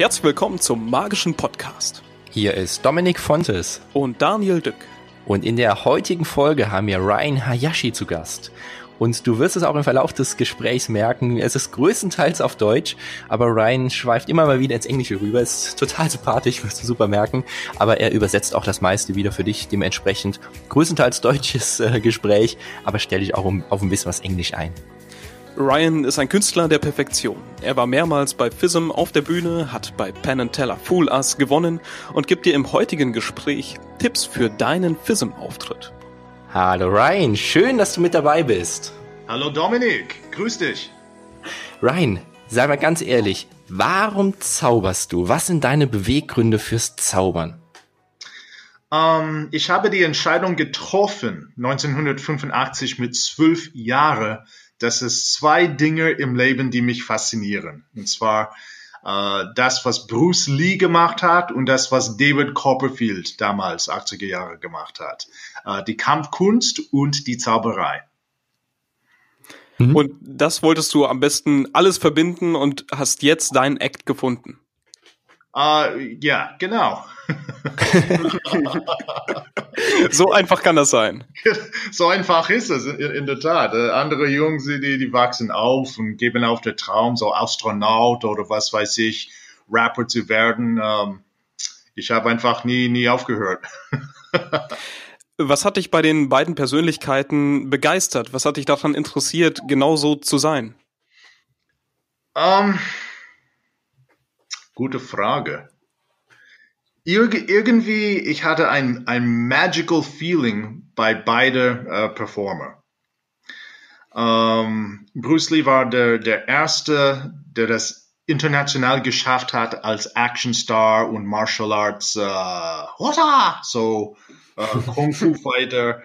Herzlich willkommen zum magischen Podcast. Hier ist Dominik Fontes. Und Daniel Dück. Und in der heutigen Folge haben wir Ryan Hayashi zu Gast. Und du wirst es auch im Verlauf des Gesprächs merken, es ist größtenteils auf Deutsch, aber Ryan schweift immer mal wieder ins Englische rüber. Ist total sympathisch, wirst du super merken. Aber er übersetzt auch das meiste wieder für dich, dementsprechend größtenteils deutsches äh, Gespräch, aber stell dich auch um, auf ein bisschen was Englisch ein. Ryan ist ein Künstler der Perfektion. Er war mehrmals bei FISM auf der Bühne, hat bei Penn Teller Fool Us gewonnen und gibt dir im heutigen Gespräch Tipps für deinen FISM-Auftritt. Hallo Ryan, schön, dass du mit dabei bist. Hallo Dominik, grüß dich. Ryan, sei mal ganz ehrlich, warum zauberst du? Was sind deine Beweggründe fürs Zaubern? Um, ähm, ich habe die Entscheidung getroffen, 1985 mit zwölf Jahren, dass es zwei Dinge im Leben, die mich faszinieren. Und zwar äh, das, was Bruce Lee gemacht hat und das, was David Copperfield damals 80er Jahre gemacht hat. Äh, die Kampfkunst und die Zauberei. Mhm. Und das wolltest du am besten alles verbinden und hast jetzt deinen Act gefunden. Uh, ja, genau. so einfach kann das sein. So einfach ist es, in, der Tat. Äh, andere Jungs, die, die wachsen auf und geben auf den Traum, so Astronaut oder was weiß ich, Rapper zu werden. Ähm, ich habe einfach nie, nie aufgehört. Was hat dich bei den beiden Persönlichkeiten begeistert? Was hat dich daran interessiert, genauso zu sein? Um, ähm, gute Frage. Ir irgendwie, ich hatte ein, ein magical feeling bei beide uh, Performer. Ähm, Bruce Lee war der, der erste, der das international geschafft hat als Actionstar und Martial Arts, uh, so äh, Kung Fu Fighter.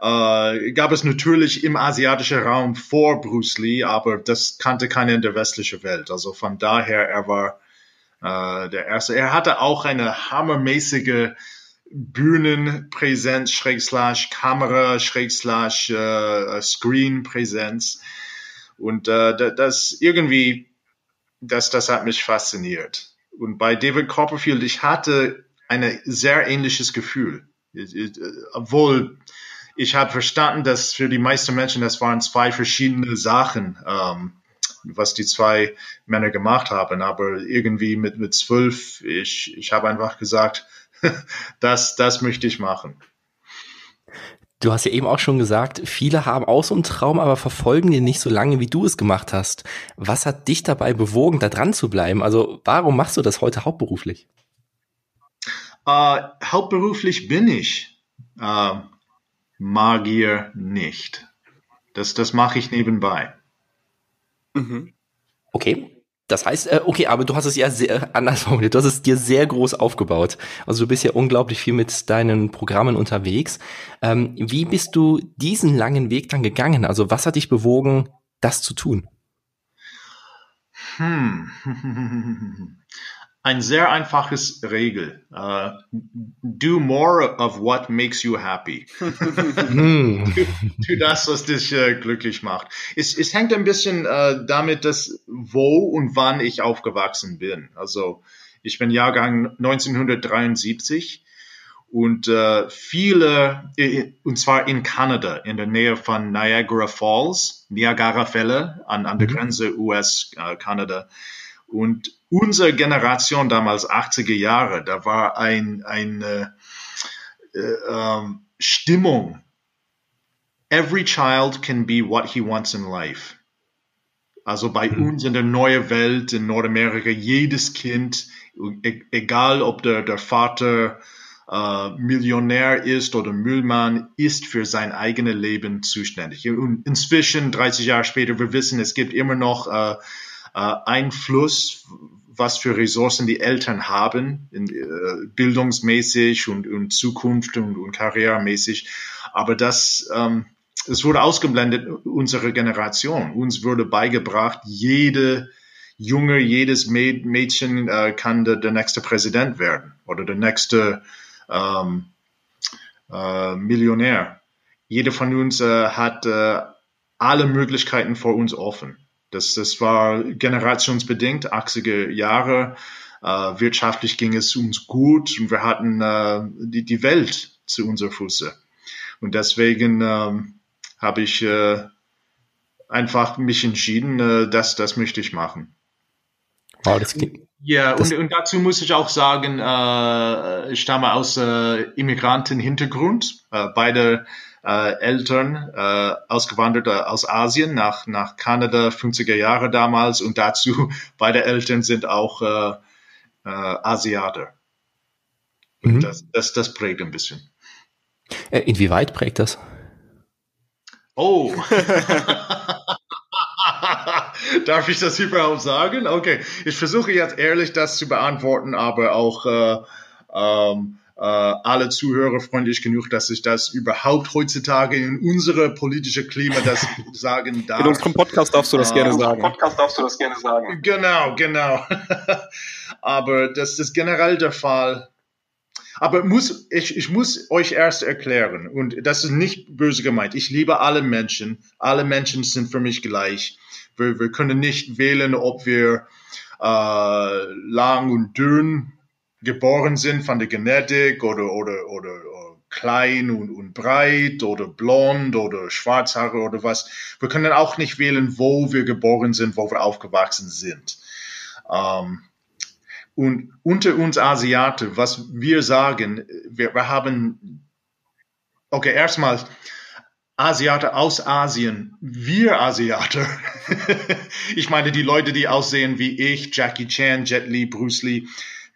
Äh, gab es natürlich im asiatischen Raum vor Bruce Lee, aber das kannte keiner in der westlichen Welt. Also von daher, er war äh, der Erste. Er hatte auch eine hammermäßige Bühnenpräsenz, Schrägslash Kamera, Schrägslash äh, Screenpräsenz. Und äh, das irgendwie, das, das hat mich fasziniert. Und bei David Copperfield, ich hatte ein sehr ähnliches Gefühl obwohl ich habe verstanden, dass für die meisten Menschen das waren zwei verschiedene Sachen, ähm, was die zwei Männer gemacht haben. Aber irgendwie mit mit zwölf, ich ich habe einfach gesagt, das das möchte ich machen. Du hast ja eben auch schon gesagt, viele haben auch so einen Traum, aber verfolgen den nicht so lange, wie du es gemacht hast. Was hat dich dabei bewogen, da dran zu bleiben? Also warum machst du das heute hauptberuflich? Äh, hauptberuflich bin ich äh, Magier nicht. Das, das mache ich nebenbei. Mhm. Okay. Das heißt, äh, okay, aber du hast es ja sehr anders formuliert. Du hast es dir sehr groß aufgebaut. Also du bist ja unglaublich viel mit deinen Programmen unterwegs. Ähm, wie bist du diesen langen Weg dann gegangen? Also was hat dich bewogen, das zu tun? Hm. ein sehr einfaches Regel. Uh, do more of what makes you happy. tu, tu, das, was dich äh, glücklich macht. Es, es hängt ein bisschen äh, damit, dass wo und wann ich aufgewachsen bin. Also ich bin Jahrgang 1973 und äh, viele, äh, und zwar in Kanada, in der Nähe von Niagara Falls, Niagara-Fälle an, an der mhm. Grenze US-Kanada. Äh, und unsere Generation damals 80er Jahre, da war ein, eine äh, ähm, Stimmung. Every child can be what he wants in life. Also bei mhm. uns in der neuen Welt in Nordamerika, jedes Kind, e egal ob der, der Vater äh, Millionär ist oder Müllmann, ist für sein eigenes Leben zuständig. Und inzwischen, 30 Jahre später, wir wissen, es gibt immer noch äh, äh, Einfluss, was für Ressourcen die Eltern haben, in, äh, bildungsmäßig und, und Zukunft und, und karrieremäßig. Aber das, ähm, es wurde ausgeblendet, unsere Generation. Uns wurde beigebracht, jede Junge, jedes Mädchen äh, kann der, der nächste Präsident werden oder der nächste ähm, äh, Millionär. Jeder von uns äh, hat äh, alle Möglichkeiten vor uns offen. Das, das war generationsbedingt, 80er Jahre. äh, wirtschaftlich ging es uns gut und wir hatten äh, die, die Welt zu unserer Füße. Und deswegen ähm, habe ich äh, einfach mich entschieden, äh, dass das möchte ich machen. Wow, das klingt. Ja, und, und dazu muss ich auch sagen, äh, ich stamme aus äh, Immigrantenhintergrund. Äh, beide äh, Eltern äh, ausgewandert aus Asien nach, nach Kanada, 50er Jahre damals. Und dazu, beide Eltern sind auch äh, äh, Asiater. Mhm. Das, das, das prägt ein bisschen. Äh, inwieweit prägt das? Oh. Darf ich das überhaupt sagen? Okay, ich versuche jetzt ehrlich das zu beantworten, aber auch äh, ähm, äh, alle Zuhörer freundlich genug, dass ich das überhaupt heutzutage in unsere politische Klima das sagen darf. In unserem Podcast darfst du das äh, gerne sagen. Podcast darfst du das gerne sagen. Genau, genau. aber das ist generell der Fall. Aber muss, ich, ich muss euch erst erklären, und das ist nicht böse gemeint. Ich liebe alle Menschen. Alle Menschen sind für mich gleich. Wir, wir können nicht wählen, ob wir äh, lang und dünn geboren sind von der Genetik oder, oder, oder, oder klein und, und breit oder blond oder schwarzhaare oder was. Wir können auch nicht wählen, wo wir geboren sind, wo wir aufgewachsen sind. Ähm, und unter uns Asiaten, was wir sagen, wir, wir haben, okay, erstmal, Asiaten aus Asien, wir Asiaten. ich meine, die Leute, die aussehen wie ich, Jackie Chan, Jet Li, Bruce Lee.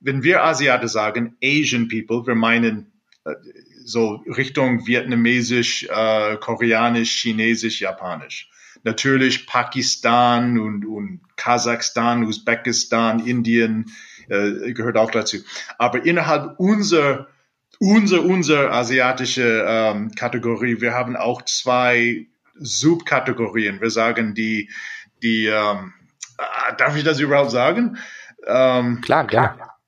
Wenn wir Asiaten sagen, Asian people, wir meinen äh, so Richtung Vietnamesisch, äh, Koreanisch, Chinesisch, Japanisch. Natürlich Pakistan und, und Kasachstan, Usbekistan, Indien, äh, gehört auch dazu. Aber innerhalb unserer unser, unser asiatische ähm, Kategorie, wir haben auch zwei Subkategorien. Wir sagen die, die, ähm, äh, darf ich das überhaupt sagen? Ähm, klar, klar.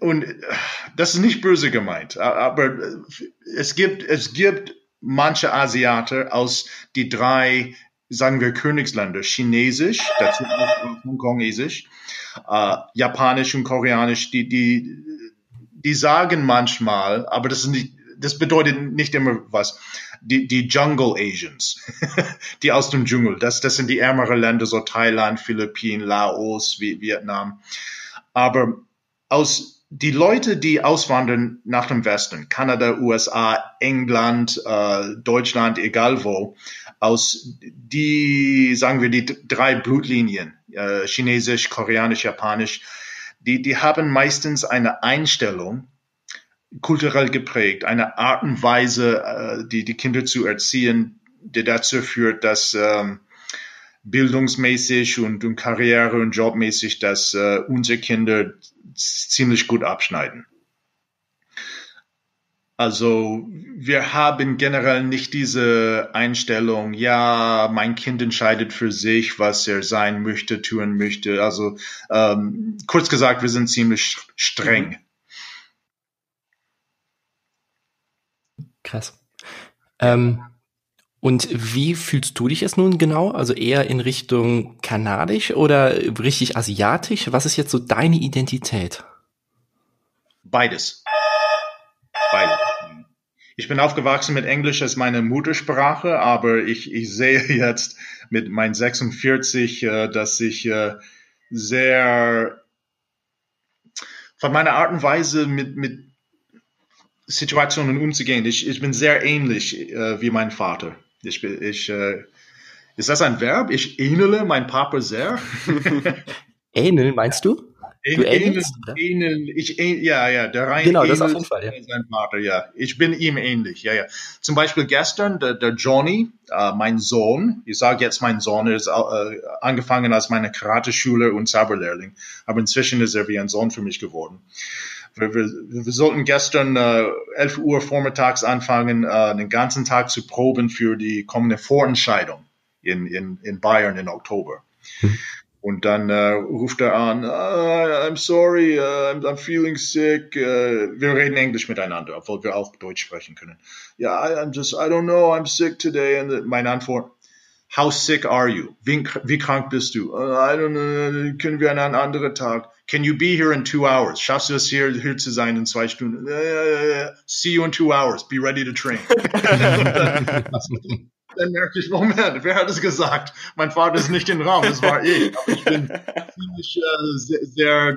Und äh, das ist nicht böse gemeint, aber es gibt, es gibt manche Asiaten aus die drei, sagen wir, Königsländer, Chinesisch, dazu auch Hongkongesisch, äh, Japanisch und Koreanisch, die, die, die sagen manchmal, aber das ist nicht, das bedeutet nicht immer was. Die, die Jungle Asians, die aus dem Dschungel, das, das sind die ärmeren Länder, so Thailand, Philippinen, Laos, Vietnam. Aber aus, die Leute, die auswandern nach dem Westen, Kanada, USA, England, äh, Deutschland, egal wo, aus die, sagen wir, die drei Blutlinien, äh, Chinesisch, Koreanisch, Japanisch, die, die haben meistens eine Einstellung, kulturell geprägt, eine Art und Weise, äh, die, die Kinder zu erziehen, die dazu führt, dass ähm, bildungsmäßig und, und karriere- und jobmäßig, dass äh, unsere Kinder ziemlich gut abschneiden. Also wir haben generell nicht diese Einstellung, ja, mein Kind entscheidet für sich, was er sein möchte, tun möchte. Also ähm, kurz gesagt, wir sind ziemlich streng. Krass. Ähm, und wie fühlst du dich jetzt nun genau? Also eher in Richtung kanadisch oder richtig asiatisch? Was ist jetzt so deine Identität? Beides. Beides. Ich bin aufgewachsen mit Englisch als meine Muttersprache, aber ich, ich sehe jetzt mit meinen 46, äh, dass ich äh, sehr von meiner Art und Weise mit, mit Situationen umzugehen, ich, ich bin sehr ähnlich äh, wie mein Vater. Ich, ich, äh, ist das ein Verb? Ich ähnele mein Papa sehr. Ähneln, meinst du? Du ähnelst, ähneln, ich, ja, ja, der Rhein genau, das auf jeden Fall, ja. sein Vater, ja. Ich bin ihm ähnlich, ja, ja. Zum Beispiel gestern, der, der Johnny, äh, mein Sohn, ich sage jetzt mein Sohn, er ist äh, angefangen als meine Karate-Schüler und Zauberlehrling, aber inzwischen ist er wie ein Sohn für mich geworden. Wir, wir, wir sollten gestern äh, 11 Uhr vormittags anfangen, äh, den ganzen Tag zu proben für die kommende Vorentscheidung in, in, in Bayern im Oktober. Hm. Und dann äh, ruft er an, ah, I'm sorry, uh, I'm, I'm, feeling sick. Uh, wir reden Englisch miteinander, obwohl wir auch Deutsch sprechen können. Ja, yeah, I'm just, I don't know, I'm sick today. Und meine Antwort, how sick are you? Wie, wie krank bist du? Uh, I don't know, können wir an einen anderen Tag? Can you be here in two hours? Schaffst du es hier, hier zu sein in zwei Stunden? Uh, see you in two hours. Be ready to train. dann merke ich, Moment, wer hat es gesagt? Mein Vater ist nicht im Raum, das war ich. Aber ich bin ziemlich äh, sehr, sehr,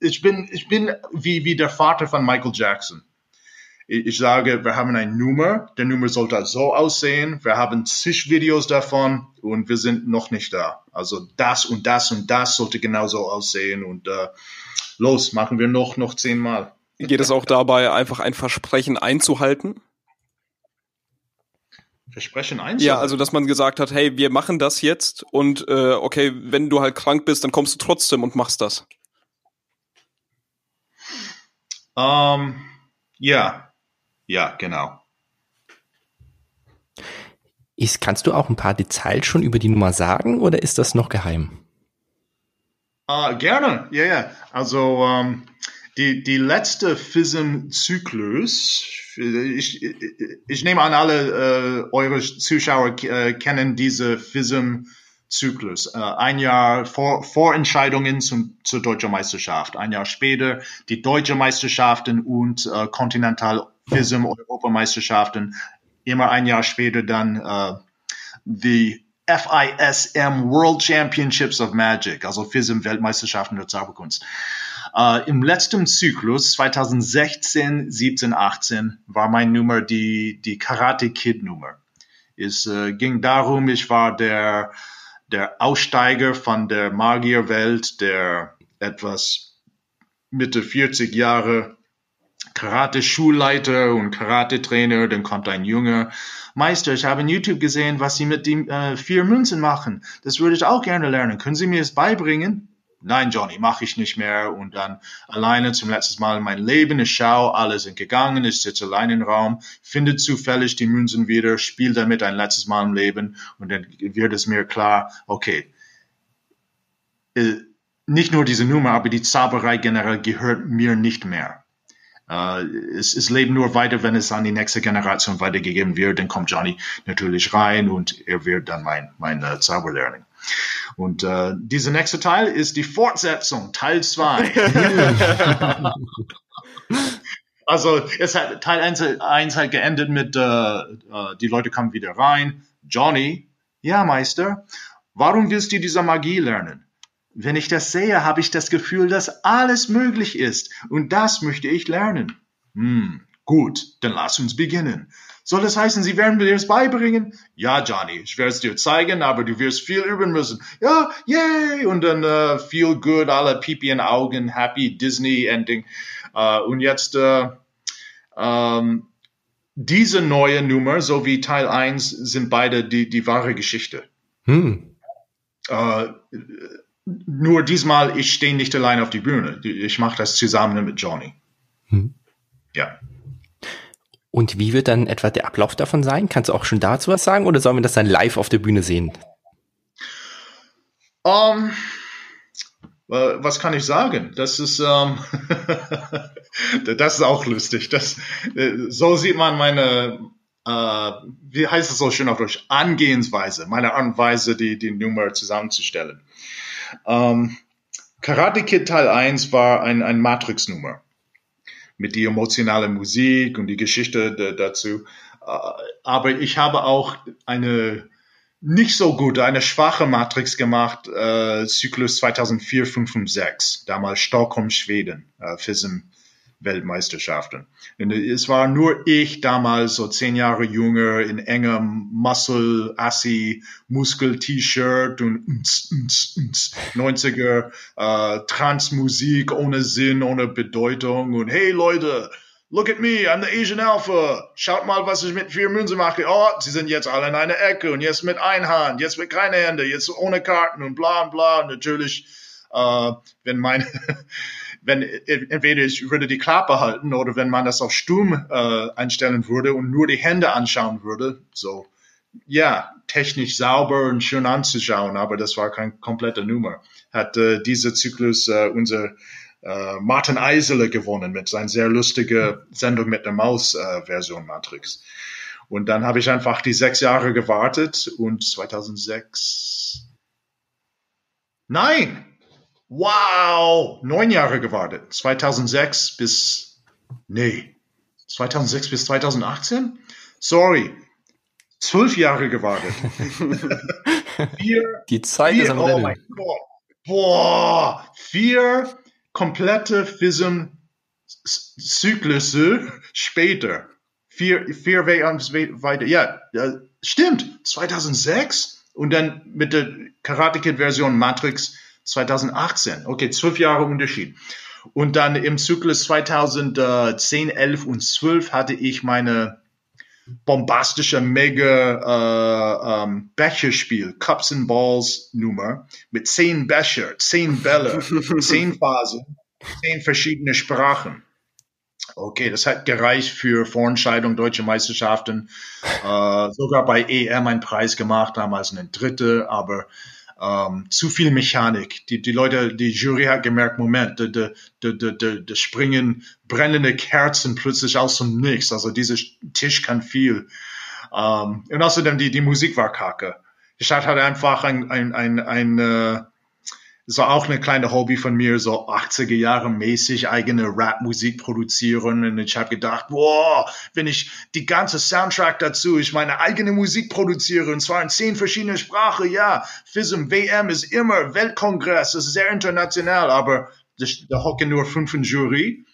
ich bin, ich bin wie, wie der Vater von Michael Jackson. Ich, sage, wir haben eine Nummer, der Nummer sollte so aussehen, wir haben zig Videos davon und wir sind noch nicht da. Also das und das und das sollte genauso aussehen und äh, los, machen wir noch, noch zehnmal. Geht es auch dabei, einfach ein Versprechen einzuhalten? Versprechen eins? Ja, also dass man gesagt hat, hey, wir machen das jetzt und äh, okay, wenn du halt krank bist, dann kommst du trotzdem und machst das. Ähm, ja, ja, genau. Ist, kannst du auch ein paar Details schon über die Nummer sagen oder ist das noch geheim? Uh, gerne, ja, ja. Also um, die, die letzte FISM-Zyklus, ich, ich, ich nehme an, alle äh, eure Zuschauer äh, kennen diese FISM-Zyklus. Äh, ein Jahr vor, Vorentscheidungen zum, zur deutschen Meisterschaft, ein Jahr später die deutsche Meisterschaften und äh, Continental FISM Europameisterschaften. Immer ein Jahr später dann äh, die FISM World Championships of Magic, also FISM Weltmeisterschaften der Zauberkunst. Uh, Im letzten Zyklus 2016, 17, 18 war mein Nummer die, die Karate Kid Nummer. Es uh, ging darum, ich war der, der Aussteiger von der Magierwelt, der etwas Mitte 40 Jahre Karate-Schulleiter und Karate-Trainer, dann kommt ein Junge. Meister, ich habe in YouTube gesehen, was Sie mit den äh, vier Münzen machen. Das würde ich auch gerne lernen. Können Sie mir es beibringen? nein, Johnny, mache ich nicht mehr. Und dann alleine zum letzten Mal in mein Leben. Ich schaue, alle sind gegangen, ich sitze allein im Raum, finde zufällig die Münzen wieder, spiele damit ein letztes Mal im Leben und dann wird es mir klar, okay, äh, nicht nur diese Nummer, aber die Zauberei generell gehört mir nicht mehr. Uh, es, es lebt nur weiter, wenn es an die nächste Generation weitergegeben wird. Dann kommt Johnny natürlich rein und er wird dann mein, mein uh, Zauberlehrling. Und äh, dieser nächste Teil ist die Fortsetzung, Teil 2. also es hat Teil 1, 1 hat geendet mit, äh, äh, die Leute kommen wieder rein. Johnny, ja Meister, warum willst du diese Magie lernen? Wenn ich das sehe, habe ich das Gefühl, dass alles möglich ist. Und das möchte ich lernen. Hm, gut, dann lass uns beginnen. Soll das heißen, Sie werden mir das beibringen? Ja, Johnny, ich werde es dir zeigen, aber du wirst viel üben müssen. Ja, yay! Und dann uh, feel good, alle Pipi in Augen, happy Disney Ending. Uh, und jetzt uh, um, diese neue Nummer sowie Teil 1 sind beide die, die wahre Geschichte. Hm. Nur diesmal, ich stehe nicht allein auf die Bühne. Ich mache das zusammen mit Johnny. Hm. Ja. Und wie wird dann etwa der Ablauf davon sein? Kannst du auch schon dazu was sagen oder sollen wir das dann live auf der Bühne sehen? Um, ähm, was kann ich sagen? Das ist, um, ähm, das ist auch lustig. Das, äh, so sieht man meine, uh, wie heißt es so schön auf Deutsch, Angehensweise, meine Art und Weise, die, die Nummer zusammenzustellen. Ähm, Karate Kid Teil 1 war ein, ein Matrix-Nummer mit die emotionale Musik und die Geschichte dazu. Äh, aber ich habe auch eine nicht so gute, eine schwache Matrix gemacht, äh, Zyklus 2004, 5 und 6, damals Stockholm, Schweden, äh, FISM Weltmeisterschaften. Und es war nur ich damals, so zehn Jahre jünger, in engem Muscle, Assi, Muskel-T-Shirt und 90er äh, Transmusik ohne Sinn, ohne Bedeutung und hey Leute, Look at me, I'm the Asian Alpha. Schaut mal, was ich mit vier Münzen mache. Oh, sie sind jetzt alle in einer Ecke und jetzt mit Einhand, jetzt mit keine Hände, jetzt ohne Karten und bla bla. Natürlich, äh, wenn meine wenn entweder ich würde die Klappe halten oder wenn man das auf stumm äh, einstellen würde und nur die Hände anschauen würde, so ja, technisch sauber und schön anzuschauen, aber das war kein kompletter Nummer. Hat äh, dieser Zyklus äh, unser äh, Martin Eisele gewonnen mit seiner sehr lustigen Sendung mit der Maus-Version äh, Matrix. Und dann habe ich einfach die sechs Jahre gewartet und 2006 Nein, Wow, neun Jahre gewartet. 2006 bis, nee, 2006 bis 2018? Sorry, zwölf Jahre gewartet. vier, Die Zeit vier, ist am Oh Rennen. mein Gott. Boah, vier komplette FISM-Zyklusse später. Vier, vier weiter. Ja, ja, stimmt. 2006 und dann mit der Karate Kid Version Matrix 2018. Okay, zwölf Jahre Unterschied. Und dann im Zyklus 2010, 11 und 12 hatte ich meine bombastische mega äh, ähm, Becherspiel, Cups and Balls Nummer mit zehn Becher, zehn Bälle, zehn Phasen, zehn verschiedene Sprachen. Okay, das hat gereicht für Vorentscheidung deutsche Meisterschaften. Äh, sogar bei EM einen Preis gemacht, damals eine dritte, aber ähm, zu viel Mechanik. Die, die Leute, die Jury hat gemerkt, Moment, da, da, da, da, da springen brennende Kerzen plötzlich aus dem Nichts. Also dieser Tisch kann viel. Ähm, und außerdem die, die Musik war kacke. Hatte halt einfach ein, ein, ein, ein äh, das war auch eine kleine Hobby von mir, so 80er Jahre mäßig eigene Rap-Musik produzieren. Und ich habe gedacht, boah, wenn ich die ganze Soundtrack dazu, ich meine eigene Musik produziere, und zwar in zehn verschiedene Sprachen, ja, FISM, WM ist immer Weltkongress, das ist sehr international, aber da hocken nur fünf in Jury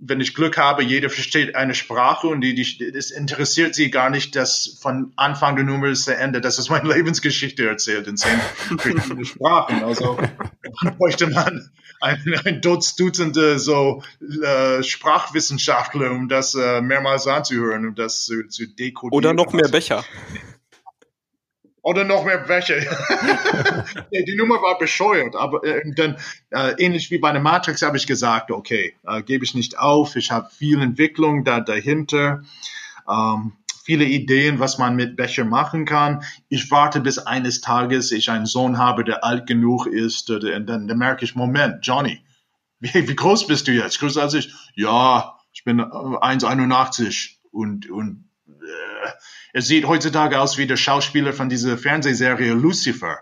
wenn ich Glück habe, jeder versteht eine Sprache und die, die, das interessiert sie gar nicht, dass von Anfang der Nummer bis zu Ende, dass es meine Lebensgeschichte erzählt in zehn verschiedenen Sprachen. Also bräuchte man ein, ein Dutzende so äh, Sprachwissenschaftler, um das äh, mehrmals anzuhören und das zu, zu dekodieren. Oder noch mehr Becher. Oder noch mehr Wäsche. die Nummer war bescheuert, aber äh, dann äh, ähnlich wie bei der Matrix habe ich gesagt, okay, äh, gebe ich nicht auf. Ich habe viel Entwicklung da dahinter, ähm, viele Ideen, was man mit Becher machen kann. Ich warte bis eines Tages ich einen Sohn habe, der alt genug ist, und dann, dann merke ich, Moment, Johnny, wie, wie groß bist du jetzt? Größer als ich? Ja, ich bin 1,81 und und äh, er sieht heutzutage aus wie der Schauspieler von dieser Fernsehserie Lucifer.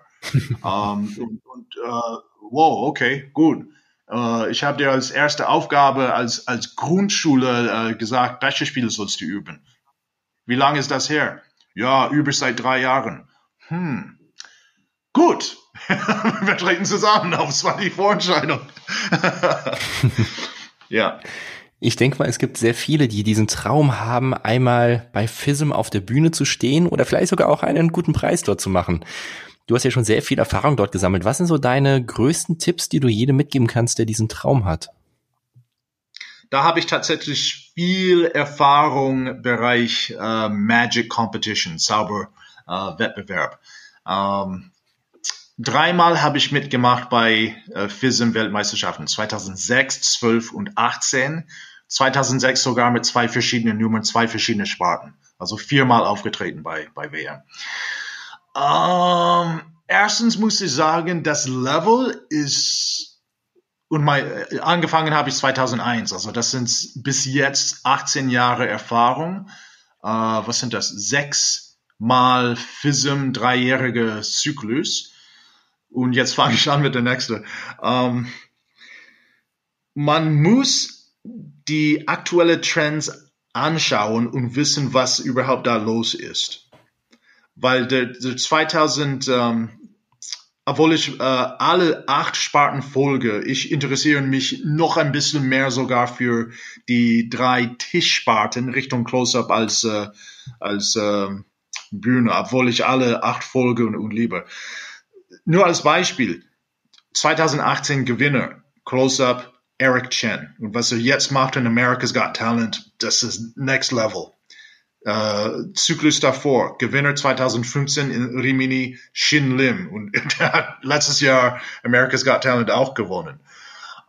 um, und, und uh, wow, okay, gut. Uh, ich habe dir als erste Aufgabe als, als Grundschule uh, gesagt, Becherspiele sollst du üben. Wie lange ist das her? Ja, über seit drei Jahren. Hm. Gut. Wir treten zusammen auf. Es war die Vorentscheidung. ja. Ich denke mal, es gibt sehr viele, die diesen Traum haben, einmal bei FISM auf der Bühne zu stehen oder vielleicht sogar auch einen guten Preis dort zu machen. Du hast ja schon sehr viel Erfahrung dort gesammelt. Was sind so deine größten Tipps, die du jedem mitgeben kannst, der diesen Traum hat? Da habe ich tatsächlich viel Erfahrung im Bereich äh, Magic Competition, Zauber äh, Wettbewerb. Ähm, dreimal habe ich mitgemacht bei äh, FISM Weltmeisterschaften, 2006, 12 und 18. 2006 sogar mit zwei verschiedenen Nummern, zwei verschiedene Sparten. Also viermal aufgetreten bei, bei WM. Ähm, erstens muss ich sagen, das Level ist, und mein, angefangen habe ich 2001, also das sind bis jetzt 18 Jahre Erfahrung. Äh, was sind das? Sechs mal FISM, dreijährige Zyklus. Und jetzt fange ich an mit der nächsten. Ähm, man muss die aktuelle Trends anschauen und wissen, was überhaupt da los ist. Weil der, der 2000, ähm, obwohl ich äh, alle acht Sparten folge, ich interessiere mich noch ein bisschen mehr sogar für die drei Tischsparten Richtung Close-Up als, äh, als äh, Bühne, obwohl ich alle acht folge und, und liebe. Nur als Beispiel, 2018 Gewinner, Close-Up, Eric Chen. Und was er jetzt macht in America's Got Talent, das ist next level. Äh, Zyklus davor, Gewinner 2015 in Rimini, Shin Lim. Und der hat letztes Jahr America's Got Talent auch gewonnen.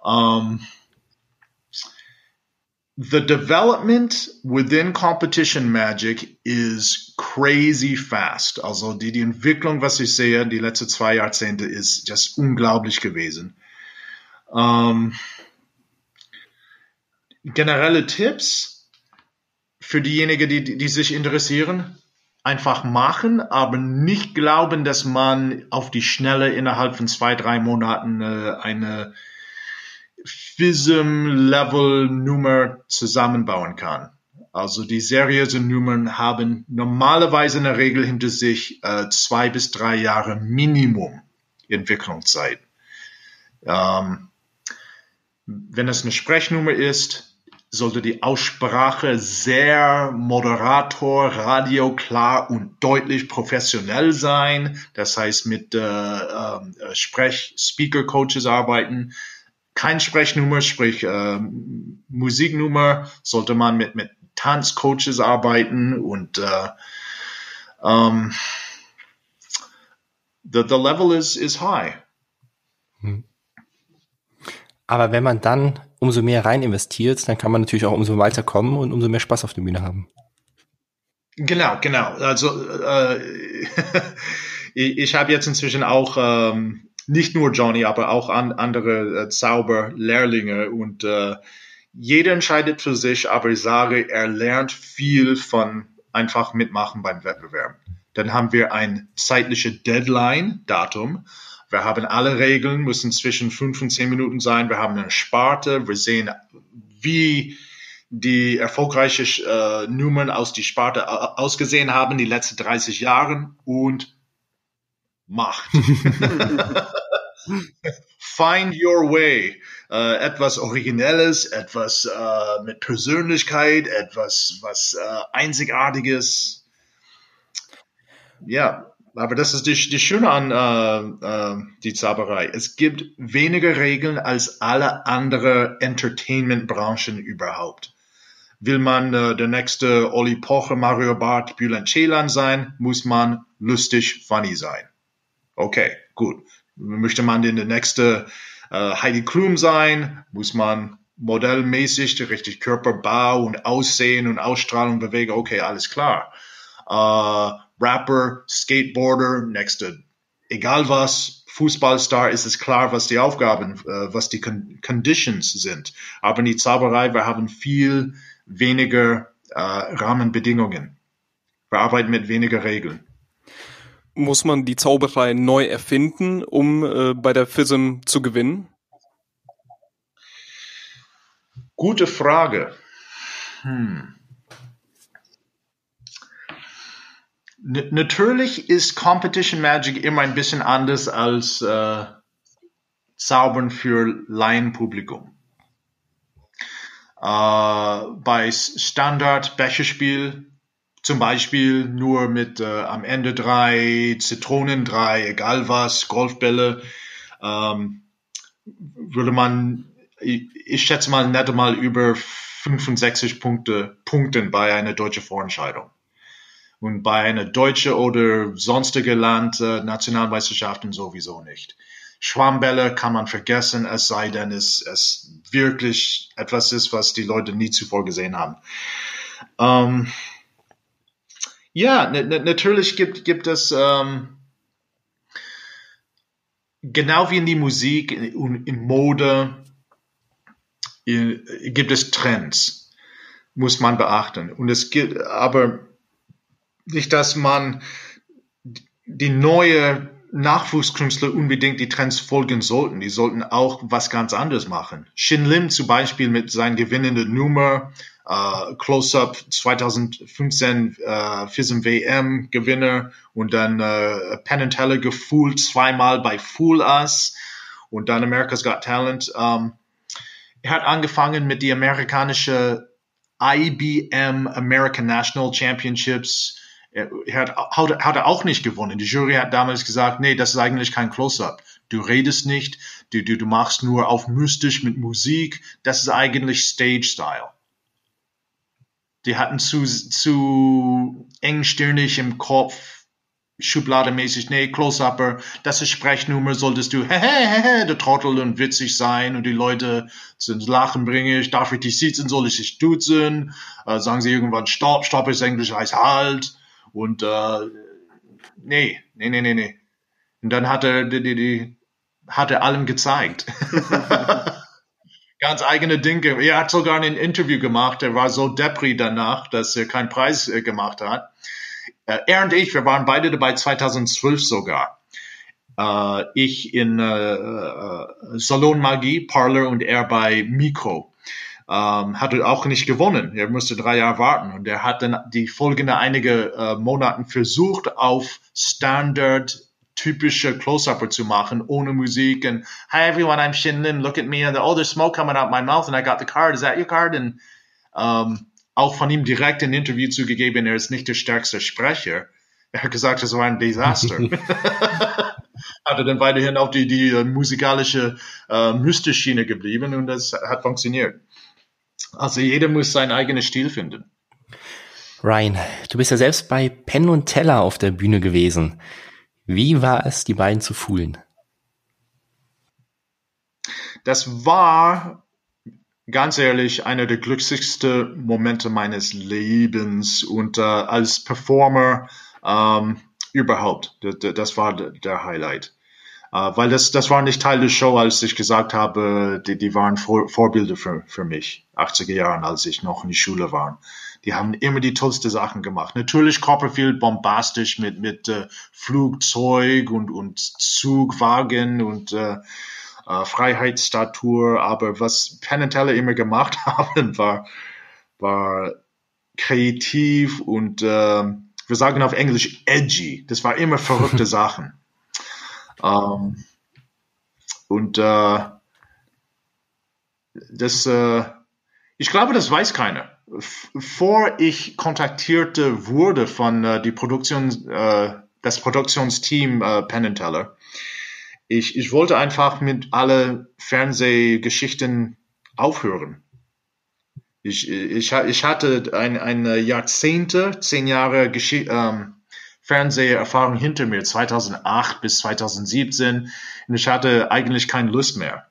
Um, the development within competition magic is crazy fast. Also die, die Entwicklung, was ich sehe, die letzten zwei Jahrzehnte, ist just unglaublich gewesen. Um, generelle Tipps für diejenigen, die, die sich interessieren. einfach machen, aber nicht glauben, dass man auf die Schnelle innerhalb von zwei, drei Monaten äh, eine FISM-Level-Nummer zusammenbauen kann. Also die seriösen Nummern haben normalerweise in der Regel hinter sich äh, zwei bis drei Jahre Minimum Entwicklungszeit. Ähm, wenn es eine Sprechnummer ist, sollte die Aussprache sehr moderator, radio klar und deutlich professionell sein. Das heißt, mit äh, äh, Sprech-Speaker-Coaches arbeiten. Kein Sprechnummer, sprich äh, Musiknummer, sollte man mit, mit Tanzcoaches arbeiten und äh, um, ähm, the, the level is, is high. Hm. Aber wenn man dann umso mehr rein investiert, dann kann man natürlich auch umso weiter kommen und umso mehr Spaß auf der Bühne haben. Genau, genau. Also äh, ich, ich habe jetzt inzwischen auch ähm, nicht nur Johnny, aber auch an, andere äh, Zauberlehrlinge und äh, jeder entscheidet für sich, aber ich sage, er lernt viel von einfach mitmachen beim Wettbewerb. Dann haben wir ein zeitliches Deadline-Datum wir haben alle Regeln, müssen zwischen fünf und zehn Minuten sein. Wir haben eine Sparte. Wir sehen, wie die erfolgreichen äh, Nummern aus die Sparte äh, ausgesehen haben die letzten 30 Jahre und Macht. Find your way. Äh, etwas Originelles, etwas äh, mit Persönlichkeit, etwas was äh, Einzigartiges. Ja, aber das ist die, die Schöne an äh, äh, die Zauberei. Es gibt weniger Regeln als alle andere Entertainment-Branchen überhaupt. Will man äh, der nächste Olli Pocher, Mario Barth, Bülent Ceylan sein, muss man lustig, funny sein. Okay, gut. Möchte man der nächste äh, Heidi Klum sein, muss man modellmäßig richtig Körperbau und Aussehen und Ausstrahlung bewegen. Okay, alles klar. Äh, Rapper, Skateboarder, nächste, egal was, Fußballstar ist es klar, was die Aufgaben, äh, was die Con Conditions sind. Aber in die Zauberei, wir haben viel weniger äh, Rahmenbedingungen. Wir arbeiten mit weniger Regeln. Muss man die Zauberei neu erfinden, um äh, bei der FISM zu gewinnen? Gute Frage. Hm. Natürlich ist Competition Magic immer ein bisschen anders als äh, Zaubern für Laienpublikum. Äh, bei Standard Becherspiel zum Beispiel nur mit äh, am Ende drei Zitronen, drei, egal was, Golfbälle, ähm, würde man, ich, ich schätze mal, nette mal über 65 Punkte punkten bei einer deutschen Vorentscheidung. Und bei einer deutsche oder sonstige Land äh, Nationalmeisterschaften sowieso nicht. Schwammbälle kann man vergessen, es sei denn, es, es wirklich etwas ist, was die Leute nie zuvor gesehen haben. Ähm, ja, natürlich gibt, gibt es ähm, genau wie in die Musik, in, in Mode, in, gibt es Trends, muss man beachten. Und es gibt, aber nicht, dass man die neue Nachwuchskünstler unbedingt die Trends folgen sollten. Die sollten auch was ganz anderes machen. Shin Lim zum Beispiel mit seinem gewinnenden Nummer, äh, Close-Up 2015 äh, FISM WM Gewinner und dann äh, Penn and Teller gefühlt zweimal bei Fool Us und dann America's Got Talent. Ähm, er hat angefangen mit die amerikanische IBM American National Championships er, hat, hat er auch nicht gewonnen. Die Jury hat damals gesagt, nee, das ist eigentlich kein Close-Up. Du redest nicht, du, du, du machst nur auf mystisch mit Musik. Das ist eigentlich Stage-Style. Die hatten zu, zu engstirnig im Kopf, schublademäßig, nee, Close-Upper, das ist Sprechnummer, solltest du, hehehe, der Trottel und witzig sein und die Leute sind Lachen bringe ich, darf ich dich sitzen, soll ich dich duzen, äh, sagen sie irgendwann Stopp, Stopp ist Englisch, heißt Halt, und äh, nee, nee, nee, nee, nee. Und dann hat er, die, die, die, hat er allem gezeigt. Ganz eigene Dinge. Er hat sogar ein Interview gemacht. Er war so depri danach, dass er keinen Preis äh, gemacht hat. äh, er und ich, wir waren beide dabei 2012 sogar. Äh, ich in äh, äh, Salon Magie, Parlor und er bei Mikro. Ähm, hatte auch nicht gewonnen. Er musste drei Jahre warten und er hat dann die folgenden einige äh, Monaten versucht, auf Standard typische Close-Upper zu machen, ohne Musik und Hi everyone, I'm Shinlin, look at me and oh, there's smoke coming out my mouth and I got the card, is that your card? Und ähm, auch von ihm direkt ein Interview zugegeben, er ist nicht der stärkste Sprecher. Er hat gesagt, es war ein Desaster. hat er dann weiterhin auf die, die uh, musikalische äh, Mysterschiene geblieben und das hat funktioniert. Also jeder muss seinen eigenen Stil finden. Ryan, du bist ja selbst bei Penn und Teller auf der Bühne gewesen. Wie war es, die beiden zu foolen? Das war ganz ehrlich einer der glücklichsten Momente meines Lebens und äh, als Performer ähm, überhaupt. Das, das war der Highlight. Äh, weil das, das war nicht Teil der Show, als ich gesagt habe, die, die waren Vor Vorbilder für, für mich, 80er Jahren, als ich noch in die Schule war. Die haben immer die tollsten Sachen gemacht. Natürlich Copperfield bombastisch mit, mit äh, Flugzeug und, und Zugwagen und äh, äh, Freiheitsstatur, aber was Penn und Teller immer gemacht haben, war, war kreativ und äh, wir sagen auf Englisch edgy. Das war immer verrückte Sachen. Ähm, und äh, das, äh, ich glaube, das weiß keiner. Vor ich kontaktierte wurde von äh, die Produktion, äh, das Produktionsteam äh, Penn Teller, ich, ich wollte einfach mit alle Fernsehgeschichten aufhören. Ich, ich, ich hatte ein, eine Jahrzehnte, zehn Jahre Gesch ähm, Fernseherfahrung hinter mir, 2008 bis 2017, und ich hatte eigentlich keine Lust mehr.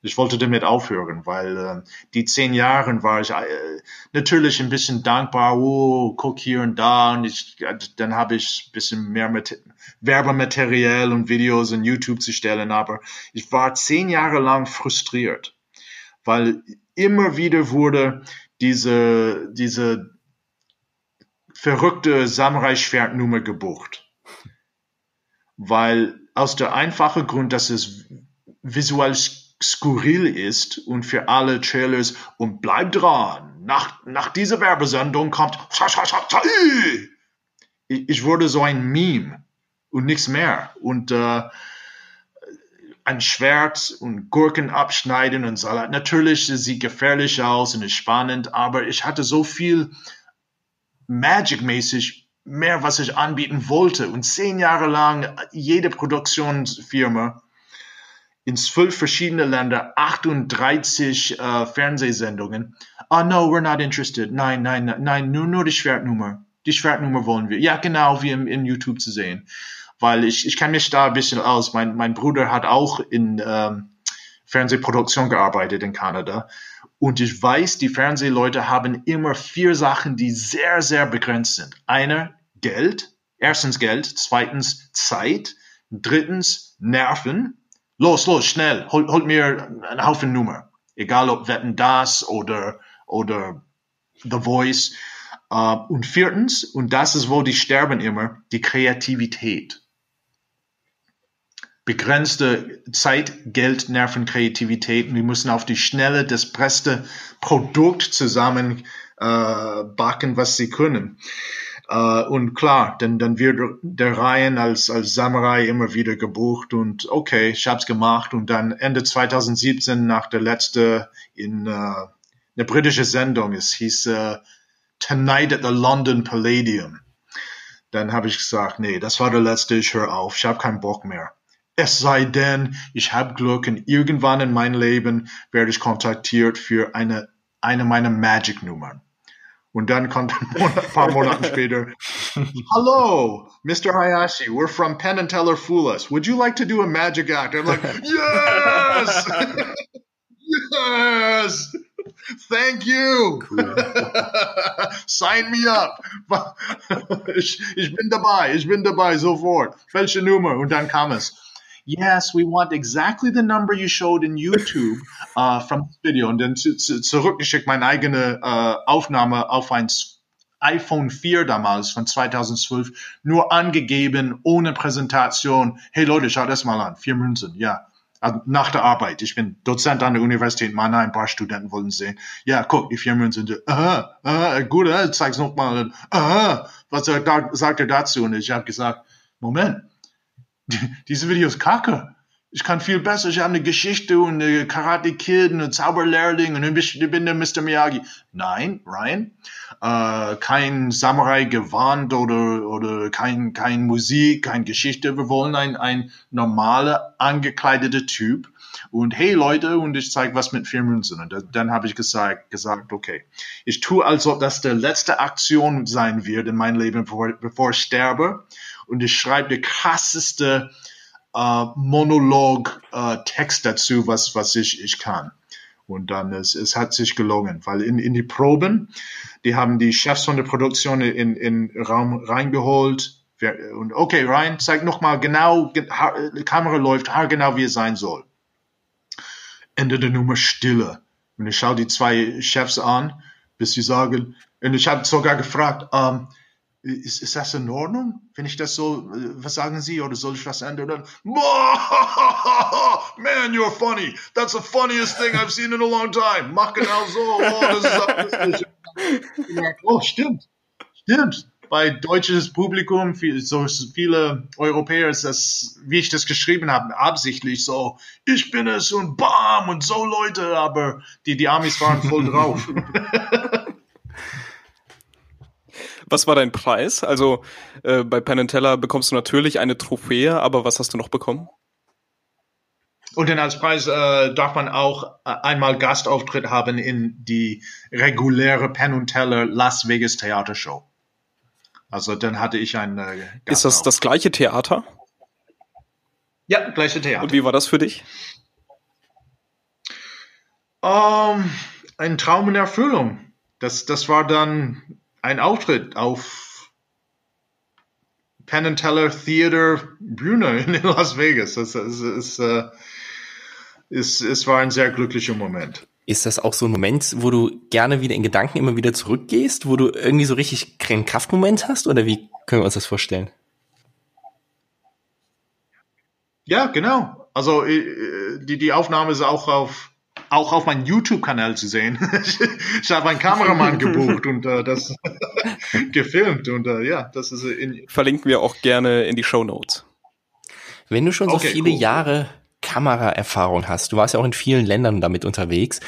Ich wollte damit aufhören, weil äh, die zehn Jahre war ich äh, natürlich ein bisschen dankbar. Oh, guck hier und da und ich, dann habe ich ein bisschen mehr mit Werbematerial und Videos in YouTube zu stellen. Aber ich war zehn Jahre lang frustriert, weil immer wieder wurde diese diese verrückte Samurai-Schwertnummer gebucht, weil aus der einfachen Grund, dass es visuell skurril ist und für alle Trailers und bleibt dran. Nach, nach dieser Werbesendung kommt ich, ich wurde so ein Meme und nichts mehr. Und äh, ein Schwert und Gurken abschneiden und Salat. Natürlich sieht gefährlich aus und ist spannend, aber ich hatte so viel Magic-mäßig mehr, was ich anbieten wollte. Und zehn Jahre lang jede Produktionsfirma in zwölf verschiedene Länder 38 äh, Fernsehsendungen. Ah, oh, no, we're not interested. Nein, nein, nein, nur, nur die Schwertnummer. Die Schwertnummer wollen wir. Ja, genau, wie im, in YouTube zu sehen. Weil ich, ich kenne mich da ein bisschen aus. Mein, mein Bruder hat auch in ähm, Fernsehproduktion gearbeitet in Kanada. Und ich weiß, die Fernsehleute haben immer vier Sachen, die sehr, sehr begrenzt sind. Einer, Geld. Erstens Geld. Zweitens Zeit. Drittens Nerven. Los, los, schnell, hol, holt mir einen Haufen Nummer. Egal ob Wetten das oder, oder The Voice. Uh, und viertens, und das ist, wo die sterben immer, die Kreativität. Begrenzte Zeit, Geld, Nerven, Kreativität. Und wir müssen auf die Schnelle das beste Produkt zusammen äh, backen, was sie können. Uh, und klar, dann, dann wird der Ryan als, als Samurai immer wieder gebucht und okay, ich hab's gemacht und dann Ende 2017 nach der letzte in uh, eine britische Sendung, es hieß uh, Tonight at the London Palladium. Dann habe ich gesagt, nee, das war der letzte, ich höre auf, ich habe keinen Bock mehr. Es sei denn, ich habe Glück und irgendwann in meinem Leben werde ich kontaktiert für eine, eine meiner Magic-Nummern. Und dann kommt ein paar Monate später, Hello, Mr. Hayashi, we're from Penn and Teller Fool Us. Would you like to do a magic act? I'm like, yes! yes! Thank you! Cool. Sign me up! Ich, ich bin dabei, ich bin dabei, sofort. Welche Nummer? Und dann kam es. Yes, we want exactly the number you showed in YouTube uh, from this video. Und dann zu, zu, zurückgeschickt meine eigene uh, Aufnahme auf ein iPhone 4 damals von 2012 nur angegeben, ohne Präsentation. Hey Leute, schaut das mal an. Vier Münzen, ja. Also nach der Arbeit. Ich bin Dozent an der Universität Mannheim. Ein paar Studenten wollen sehen. Ja, guck, die vier Münzen. Aha, aha, gut, äh, zeig's noch mal. Aha, was sagt er dazu? Und ich habe gesagt, Moment, diese Video ist kacke ich kann viel besser. Ich habe eine Geschichte und eine Karate Kid und einen Zauberlehrling und ich bin der Mr. Miyagi. Nein, Ryan, äh, kein Samurai gewarnt oder, oder kein, kein Musik, kein Geschichte. Wir wollen ein, ein normaler, angekleideter Typ. Und hey Leute, und ich zeige was mit vier Münzen. Und dann habe ich gesagt, gesagt, okay, ich tue also, dass der letzte Aktion sein wird in meinem Leben, bevor, bevor ich sterbe. Und ich schreibe die krasseste äh, Monolog, äh, dazu, was, was ich, ich kann. Und dann, es, es hat sich gelungen, weil in, in die Proben, die haben die Chefs von der Produktion in, in Raum reingeholt. Und okay, Ryan, zeig nochmal genau, die Kamera läuft, genau wie es sein soll. Ende der Nummer Stille. Und ich schaue die zwei Chefs an, bis sie sagen, und ich habe sogar gefragt, ähm, ist, ist das in Ordnung, wenn ich das so, äh, was sagen Sie, oder soll ich das ändern? Man, you're funny. That's the funniest thing I've seen in a long time. Mach genau so. Oh, das ist oh stimmt. Stimmt. Bei deutsches Publikum, so viele Europäer ist das, wie ich das geschrieben habe, absichtlich so, ich bin es und bam und so Leute, aber die, die Amis waren voll drauf. Was war dein Preis? Also äh, bei Penn Teller bekommst du natürlich eine Trophäe, aber was hast du noch bekommen? Und dann als Preis äh, darf man auch äh, einmal Gastauftritt haben in die reguläre Penn Teller Las Vegas Theatershow. Also dann hatte ich ein äh, Ist das das gleiche Theater? Ja, gleiche Theater. Und wie war das für dich? Um, ähm, ein Traum in Erfüllung. Das, das war dann ein Auftritt auf Penn Teller Theater Bühne in Las Vegas. Es, es, es, äh, es, es war ein sehr glücklicher Moment. Ist das auch so ein Moment, wo du gerne wieder in Gedanken immer wieder zurückgehst, wo du irgendwie so richtig keinen Kraftmoment hast? Oder wie können wir uns das vorstellen? Ja, genau. Also äh, die, die Aufnahme ist auch auf auch auf meinem YouTube-Kanal zu sehen. ich habe einen Kameramann gebucht und äh, das gefilmt und äh, ja, das ist in verlinken wir auch gerne in die Show Notes. Wenn du schon so okay, viele cool. Jahre Kameraerfahrung hast, du warst ja auch in vielen Ländern damit unterwegs,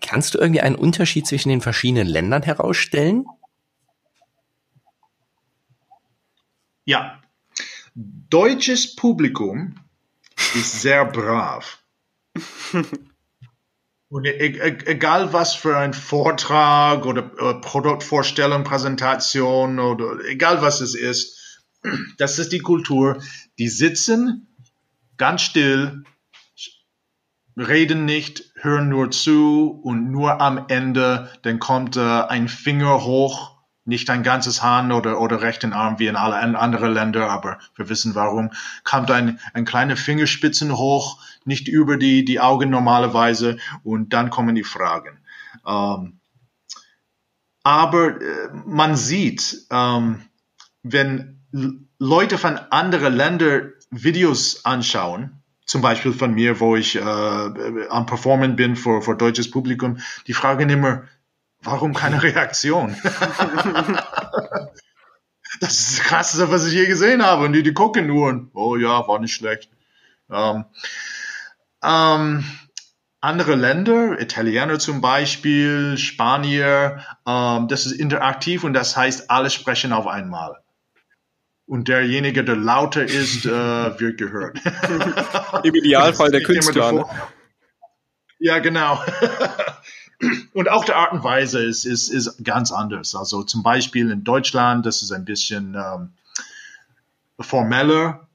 kannst du irgendwie einen Unterschied zwischen den verschiedenen Ländern herausstellen? Ja, deutsches Publikum ist sehr brav. Und e-, e-, egal was für ein Vortrag oder Produktvorstellung, Präsentation oder egal was es ist, das ist die Kultur. Die sitzen ganz still, reden nicht, hören nur zu und nur am Ende, dann kommt äh, ein Finger hoch nicht ein ganzes Hand oder, oder rechten Arm wie in alle anderen Länder, aber wir wissen warum, kommt ein, ein kleine Fingerspitzen hoch, nicht über die, die Augen normalerweise und dann kommen die Fragen. Ähm, aber äh, man sieht, ähm, wenn Leute von anderen Ländern Videos anschauen, zum Beispiel von mir, wo ich äh, am Performen bin für, für deutsches Publikum, die fragen immer, Warum keine Reaktion? das ist das Krasseste, was ich je gesehen habe. Und die, die gucken nur und, oh ja, war nicht schlecht. Ähm, ähm, andere Länder, Italiener zum Beispiel, Spanier, ähm, das ist interaktiv und das heißt, alle sprechen auf einmal. Und derjenige, der lauter ist, äh, wird gehört. Im Idealfall der Künstler. Ne? Ja, genau. Und auch die Art und Weise ist, ist, ist ganz anders. Also zum Beispiel in Deutschland, das ist ein bisschen ähm, formeller,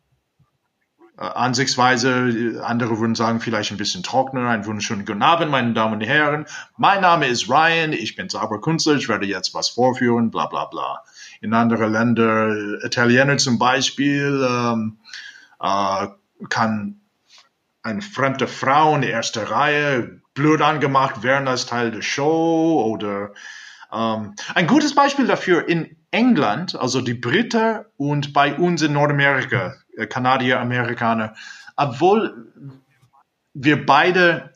äh, Ansichtsweise, andere würden sagen, vielleicht ein bisschen trockener. Einen wunderschönen guten Abend, meine Damen und Herren. Mein Name ist Ryan, ich bin Zauberkünstler, ich werde jetzt was vorführen, bla bla bla. In anderen Ländern, Italiener zum Beispiel, ähm, äh, kann eine fremde Frau in der ersten Reihe blöd angemacht werden als Teil der Show oder Ähm, ein gutes Beispiel dafür in England, also die Briten und bei uns in Nordamerika, äh, Kanadier, Amerikaner, obwohl wir beide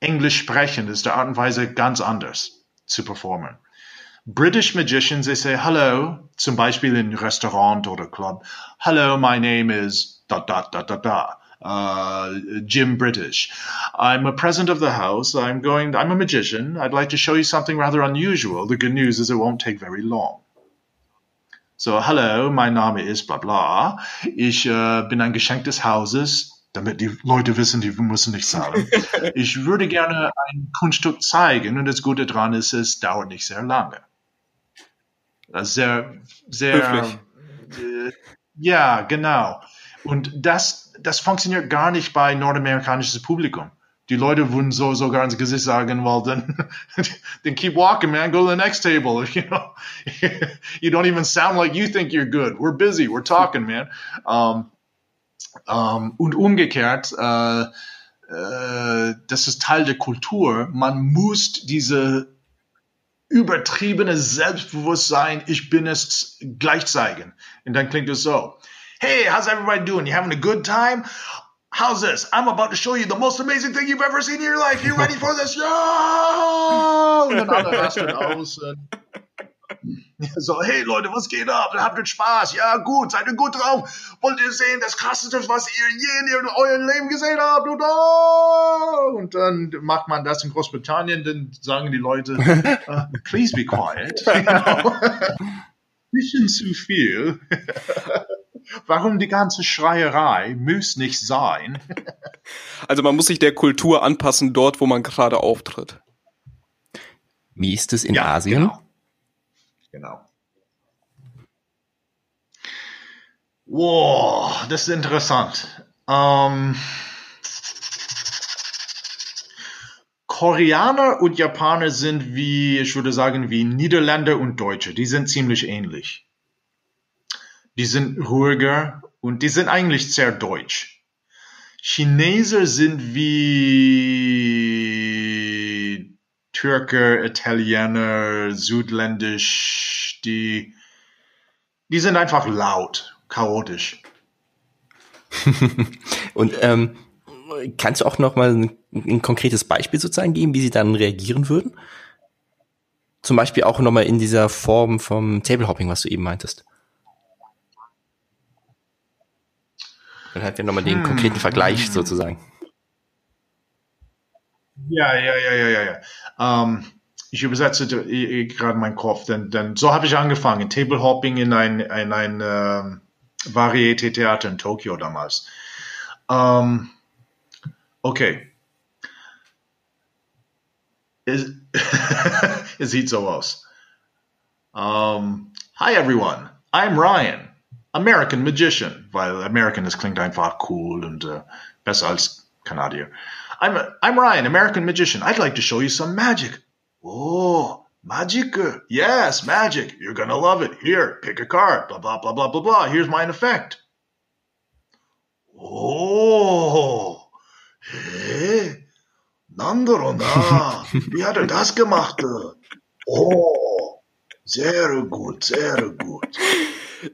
Englisch sprechen, ist die Art und Weise ganz anders zu performen. British magicians, they say hello, zum Beispiel in Restaurant oder Club. Hello, my name is da da da da da. Uh, Jim British. I'm a president of the house. I'm going, I'm a magician. I'd like to show you something rather unusual. The good news is it won't take very long. So, hello, mein Name ist bla bla. Ich äh, bin ein Geschenk des Hauses, damit die Leute wissen, die müssen nicht zahlen. ich würde gerne ein Kunststück zeigen und das Gute daran ist, es dauert nicht sehr lange. Sehr, sehr, äh, ja, genau. Und das, das funktioniert gar nicht bei nordamerikanisches Publikum. Die Leute würden so sogar ins Gesicht sagen, well, then, then keep walking, man. Go to the next table. You know, you don't even sound like you think you're good. We're busy. We're talking, man. Um, um, und umgekehrt, äh, äh, das ist Teil der Kultur. Man muss diese übertriebene Selbstbewusstsein, ich bin es, gleich zeigen. Und dann klingt es so. Hey, how's everybody doing? You having a good time? How's this? I'm about to show you the most amazing thing you've ever seen in your life. You ready for this? Ja! Und dann alle rasten aus. So, hey Leute, was geht ab? Habt ihr Spaß? Ja, gut, seid ihr gut drauf? Wollt ihr sehen, das krasseste, was ihr je in eurem Leben gesehen habt? Und, oh! und dann macht man das in Großbritannien, dann sagen die Leute, uh, please be quiet. Bisschen zu viel. Warum die ganze Schreierei? Muss nicht sein. Also man muss sich der Kultur anpassen, dort, wo man gerade auftritt. Wie ist es in ja, Asien? Genau. genau. Wow, das ist interessant. Ähm, Koreaner und Japaner sind wie, ich würde sagen, wie Niederländer und Deutsche. Die sind ziemlich ähnlich die sind ruhiger und die sind eigentlich sehr deutsch. Chinesen sind wie Türke, Italiener, Südländisch, die, die sind einfach laut, chaotisch. und ähm, kannst du auch noch mal ein, ein, konkretes Beispiel sozusagen geben, wie sie dann reagieren würden? Zum Beispiel auch noch mal in dieser Form vom Tablehopping, was du eben meintest. Dann hat wir nochmal den hm. konkreten Vergleich sozusagen. Ja, ja, ja, ja, ja, ja. Ähm, ich übersetze gerade meinen Kopf, denn, denn so habe ich angefangen. Table Hopping in ein, in ein äh, Varieté-Theater in Tokio damals. Ähm, okay. Es, es sieht so aus. Um, hi everyone, I'm Ryan. American Magician, weil American, das klingt einfach cool and äh, besser als Kanadier. I'm, I'm Ryan, American Magician. I'd like to show you some magic. Oh, magic. Yes, magic. You're gonna love it. Here, pick a card. Blah, blah, blah, blah, blah, blah. Here's mine effect. Oh, hey, Nandarona, wie hat er das gemacht? Oh, sehr gut, sehr gut.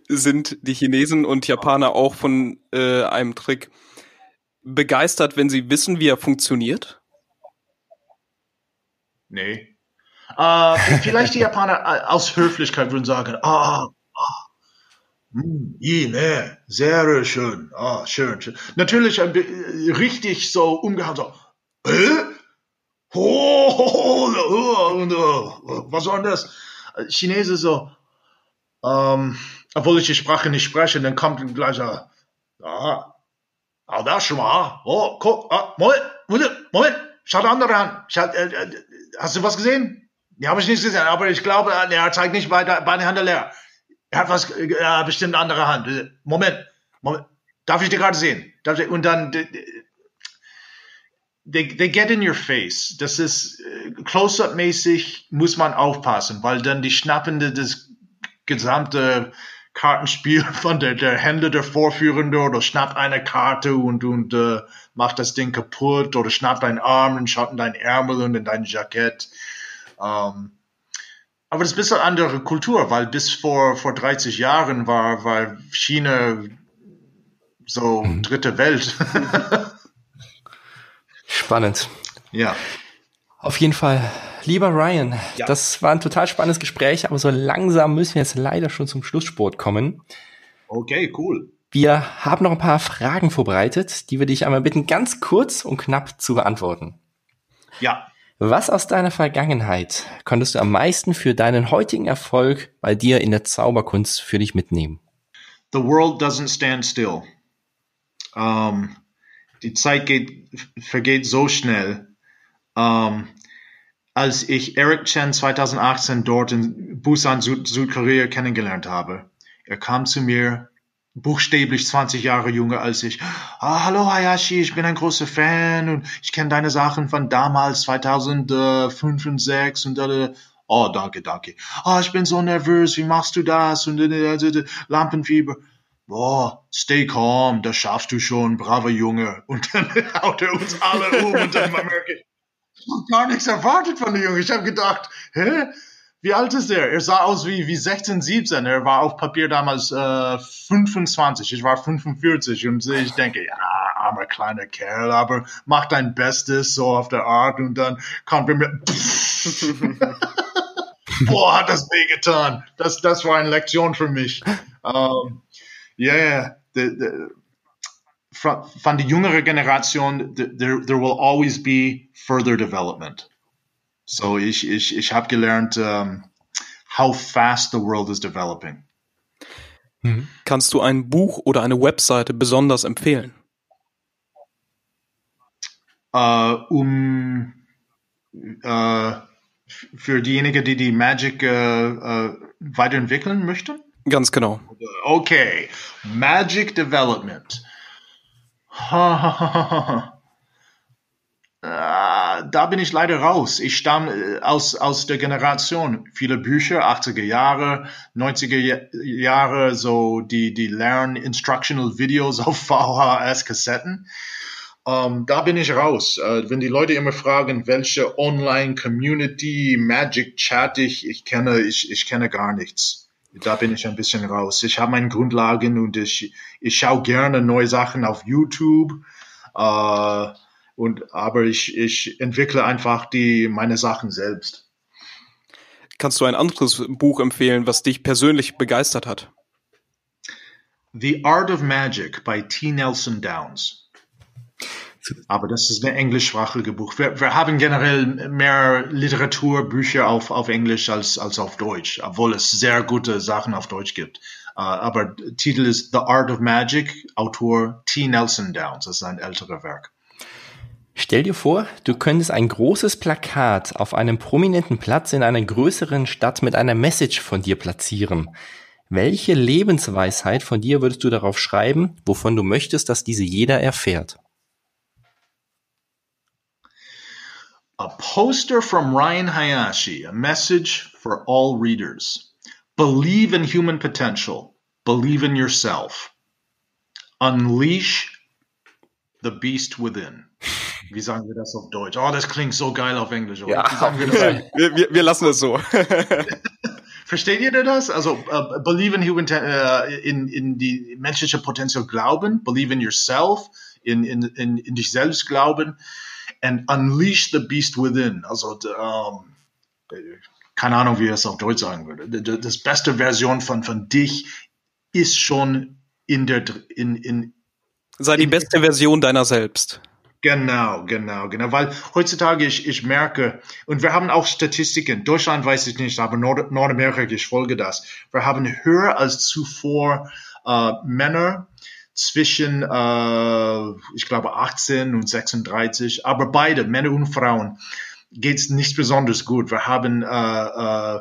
Sind die Chinesen und Japaner auch von äh, einem Trick begeistert, wenn sie wissen, wie er funktioniert? Nee. Uh, vielleicht die Japaner äh, aus Höflichkeit würden sagen, ah, ah hm, ne, sehr schön, ah, schön, schön. Natürlich äh, richtig so umgehauen, so, äh? Oh, oh, oh, oh, was denn das? Chinesen so, ähm, obwohl ich die Sprache nicht spreche, dann kommt gleich, äh, ah, ah, das schon mal, oh, guck, ah, Moment, Moment, schau die andere an, schau, äh, äh, hast du was gesehen? Die habe ich nicht gesehen, aber ich glaube, äh, er zeigt nicht beide, beide Hände leer. Er hat was, äh, bestimmt andere Hand. Moment, Moment, darf ich dir gerade sehen? und dann, they, they get in your face. Das ist äh, Close-up-mäßig, muss man aufpassen, weil dann die schnappende das gesamte Kartenspiel von der, der Händler, der Vorführende oder schnappt eine Karte und, und äh, macht das Ding kaputt oder schnappt deinen Arm und schaut in dein Ärmel und in dein Jackett. Ähm, aber das ist ein bisschen andere Kultur, weil bis vor, vor 30 Jahren war, war China so mhm. dritte Welt. Spannend. Ja. Auf jeden Fall. Lieber Ryan, ja. das war ein total spannendes Gespräch, aber so langsam müssen wir jetzt leider schon zum Schlusssport kommen. Okay, cool. Wir haben noch ein paar Fragen vorbereitet, die wir dich einmal bitten, ganz kurz und knapp zu beantworten. Ja. Was aus deiner Vergangenheit konntest du am meisten für deinen heutigen Erfolg bei dir in der Zauberkunst für dich mitnehmen? The world doesn't stand still. Um, die Zeit geht, vergeht so schnell. Um, als ich Eric Chen 2018 dort in Busan, Süd Südkorea kennengelernt habe, er kam zu mir, buchstäblich 20 Jahre jünger als ich. Ah, hallo Hayashi, ich bin ein großer Fan und ich kenne deine Sachen von damals, 2005 und 2006 und äh, oh, danke, danke. Ah, ich bin so nervös, wie machst du das? Und äh, äh, Lampenfieber. Boah, stay calm, das schaffst du schon, braver Junge. Und dann haut er uns alle um und dann merke ich habe gar nichts erwartet von dem Junge. Ich habe gedacht, hä? Wie alt ist er? Er sah aus wie, wie 16, 17. Er war auf Papier damals äh, 25. Ich war 45 und ich denke, ja, armer kleiner Kerl, aber mach dein Bestes so auf der Art und dann kommt er mit. Boah, hat das wehgetan. Das, das war eine Lektion für mich. Um, yeah, the, the, from, von der jüngeren Generation, there, there will always be further development. So ich, ich, ich habe gelernt, um, how fast the world is developing. Mhm. Kannst du ein Buch oder eine Webseite besonders empfehlen? Uh, um uh, für diejenigen, die die Magic uh, weiterentwickeln möchten? Ganz genau. Okay, Magic Development. Da bin ich leider raus. Ich stamme äh, aus, aus der Generation. Viele Bücher, 80er Jahre, 90er Jahre, so die, die Lern-Instructional Videos auf VHS-Kassetten. Ähm, da bin ich raus. Uh, wenn die Leute immer fragen, welche Online-Community, Magic Chat ich, ich kenne, ich, ich kenne gar nichts. Da bin ich ein bisschen raus. Ich habe meine Grundlagen und ich, ich schaue gerne neue Sachen auf YouTube. Uh, und, aber ich, ich entwickle einfach die, meine Sachen selbst. Kannst du ein anderes Buch empfehlen, was dich persönlich begeistert hat? The Art of Magic bei T. Nelson Downs. Aber das ist ein englischsprachige Buch. Wir, wir haben generell mehr Literaturbücher auf, auf Englisch als, als auf Deutsch, obwohl es sehr gute Sachen auf Deutsch gibt. Uh, aber Titel ist The Art of Magic, Autor T. Nelson Downs. Das ist ein älterer Werk. Stell dir vor, du könntest ein großes Plakat auf einem prominenten Platz in einer größeren Stadt mit einer Message von dir platzieren. Welche Lebensweisheit von dir würdest du darauf schreiben, wovon du möchtest, dass diese jeder erfährt? A poster from Ryan Hayashi, a message for all readers. Believe in human potential. Believe in yourself. Unleash the beast within. Wie sagen wir das auf Deutsch? Oh, das klingt so geil auf Englisch. Oder? Ja, wir, wir, wir, lassen es so. Versteht ihr das? Also, uh, believe in, human, uh, in, in die menschliche Potenzial glauben, believe in yourself, in, in, in, in dich selbst glauben, and unleash the beast within. Also, um, keine Ahnung, wie ich das auf Deutsch sagen würde. Das beste Version von, von dich ist schon in der, in, in, Sei die beste Version deiner selbst. Genau, genau, genau. Weil heutzutage ich, ich merke, und wir haben auch Statistiken, Deutschland weiß ich nicht, aber Nord Nordamerika, ich folge das. Wir haben höher als zuvor äh, Männer zwischen, äh, ich glaube, 18 und 36, aber beide, Männer und Frauen, geht's nicht besonders gut. Wir haben äh, äh,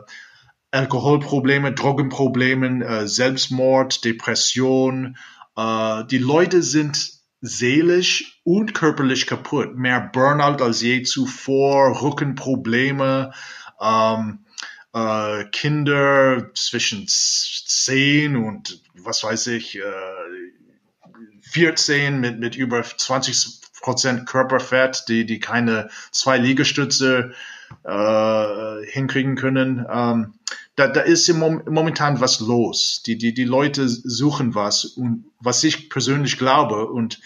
Alkoholprobleme, Drogenprobleme, äh, Selbstmord, Depression. Äh, die Leute sind seelisch und körperlich kaputt. Mehr Burnout als je zuvor, Rückenprobleme, ähm, äh, Kinder zwischen 10 und was weiß ich, äh, 14 mit, mit über 20 Prozent Körperfett, die, die keine zwei Liegestütze äh, hinkriegen können. Ähm, da, da ist im Mom momentan was los. Die, die, die Leute suchen was und was ich persönlich glaube und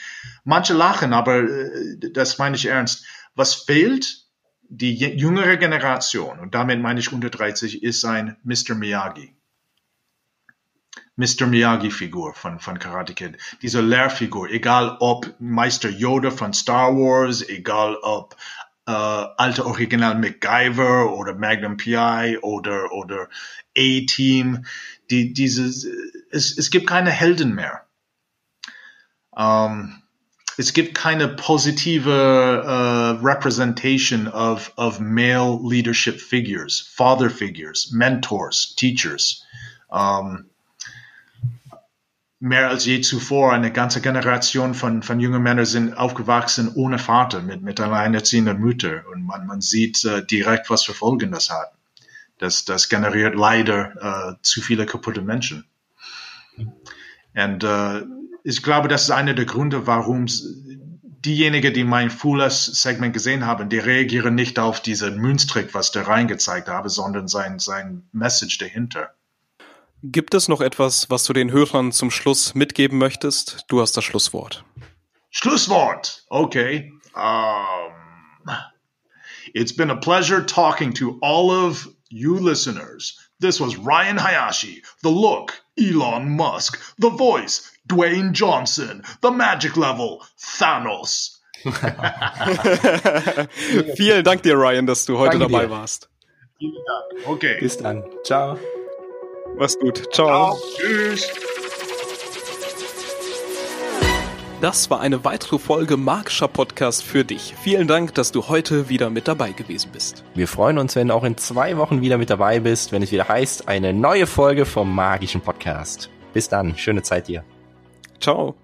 manche lachen, aber äh, das meine ich ernst. Was fehlt? Die jüngere Generation, und damit meine ich unter 30, ist ein Mr. Miyagi. Mr. Miyagi-Figur von, von Karate Kid. Diese Lehrfigur, egal ob Meister Yoda von Star Wars, egal ob äh, alte Original MacGyver oder Magnum PI oder, oder A-Team, die, dieses, es, es gibt keine Helden mehr. Ähm, es gibt keine positive uh, representation of, of male leadership figures, father figures, mentors, teachers. Um, mehr als je zuvor eine ganze Generation von, von jungen Männern sind aufgewachsen ohne Vater, mit, mit alleinerziehender Mutter. Und man, man sieht äh, direkt, was für Folgen das hat. Das, das generiert leider äh, zu viele kaputte Menschen. Und äh, ich glaube, das ist einer der Gründe, warum diejenigen, die mein Fullers-Segment gesehen haben, die reagieren nicht auf diesen Münztrick, was der reingezeigt habe, sondern sein, sein Message dahinter. Gibt es noch etwas, was du den Hörern zum Schluss mitgeben möchtest? Du hast das Schlusswort. Schlusswort. Okay. Um, it's been a pleasure talking to all of you listeners. This was Ryan Hayashi, the look, Elon Musk, the voice, Dwayne Johnson, the magic level, Thanos. Vielen Dank dir, Ryan, dass du heute Danke dabei dir. warst. Vielen Dank. Okay. Bis dann. Ciao. Mach's gut. Ciao. Ciao. Tschüss. Das war eine weitere Folge Magischer Podcast für dich. Vielen Dank, dass du heute wieder mit dabei gewesen bist. Wir freuen uns, wenn du auch in zwei Wochen wieder mit dabei bist, wenn es wieder heißt, eine neue Folge vom Magischen Podcast. Bis dann, schöne Zeit dir. Ciao.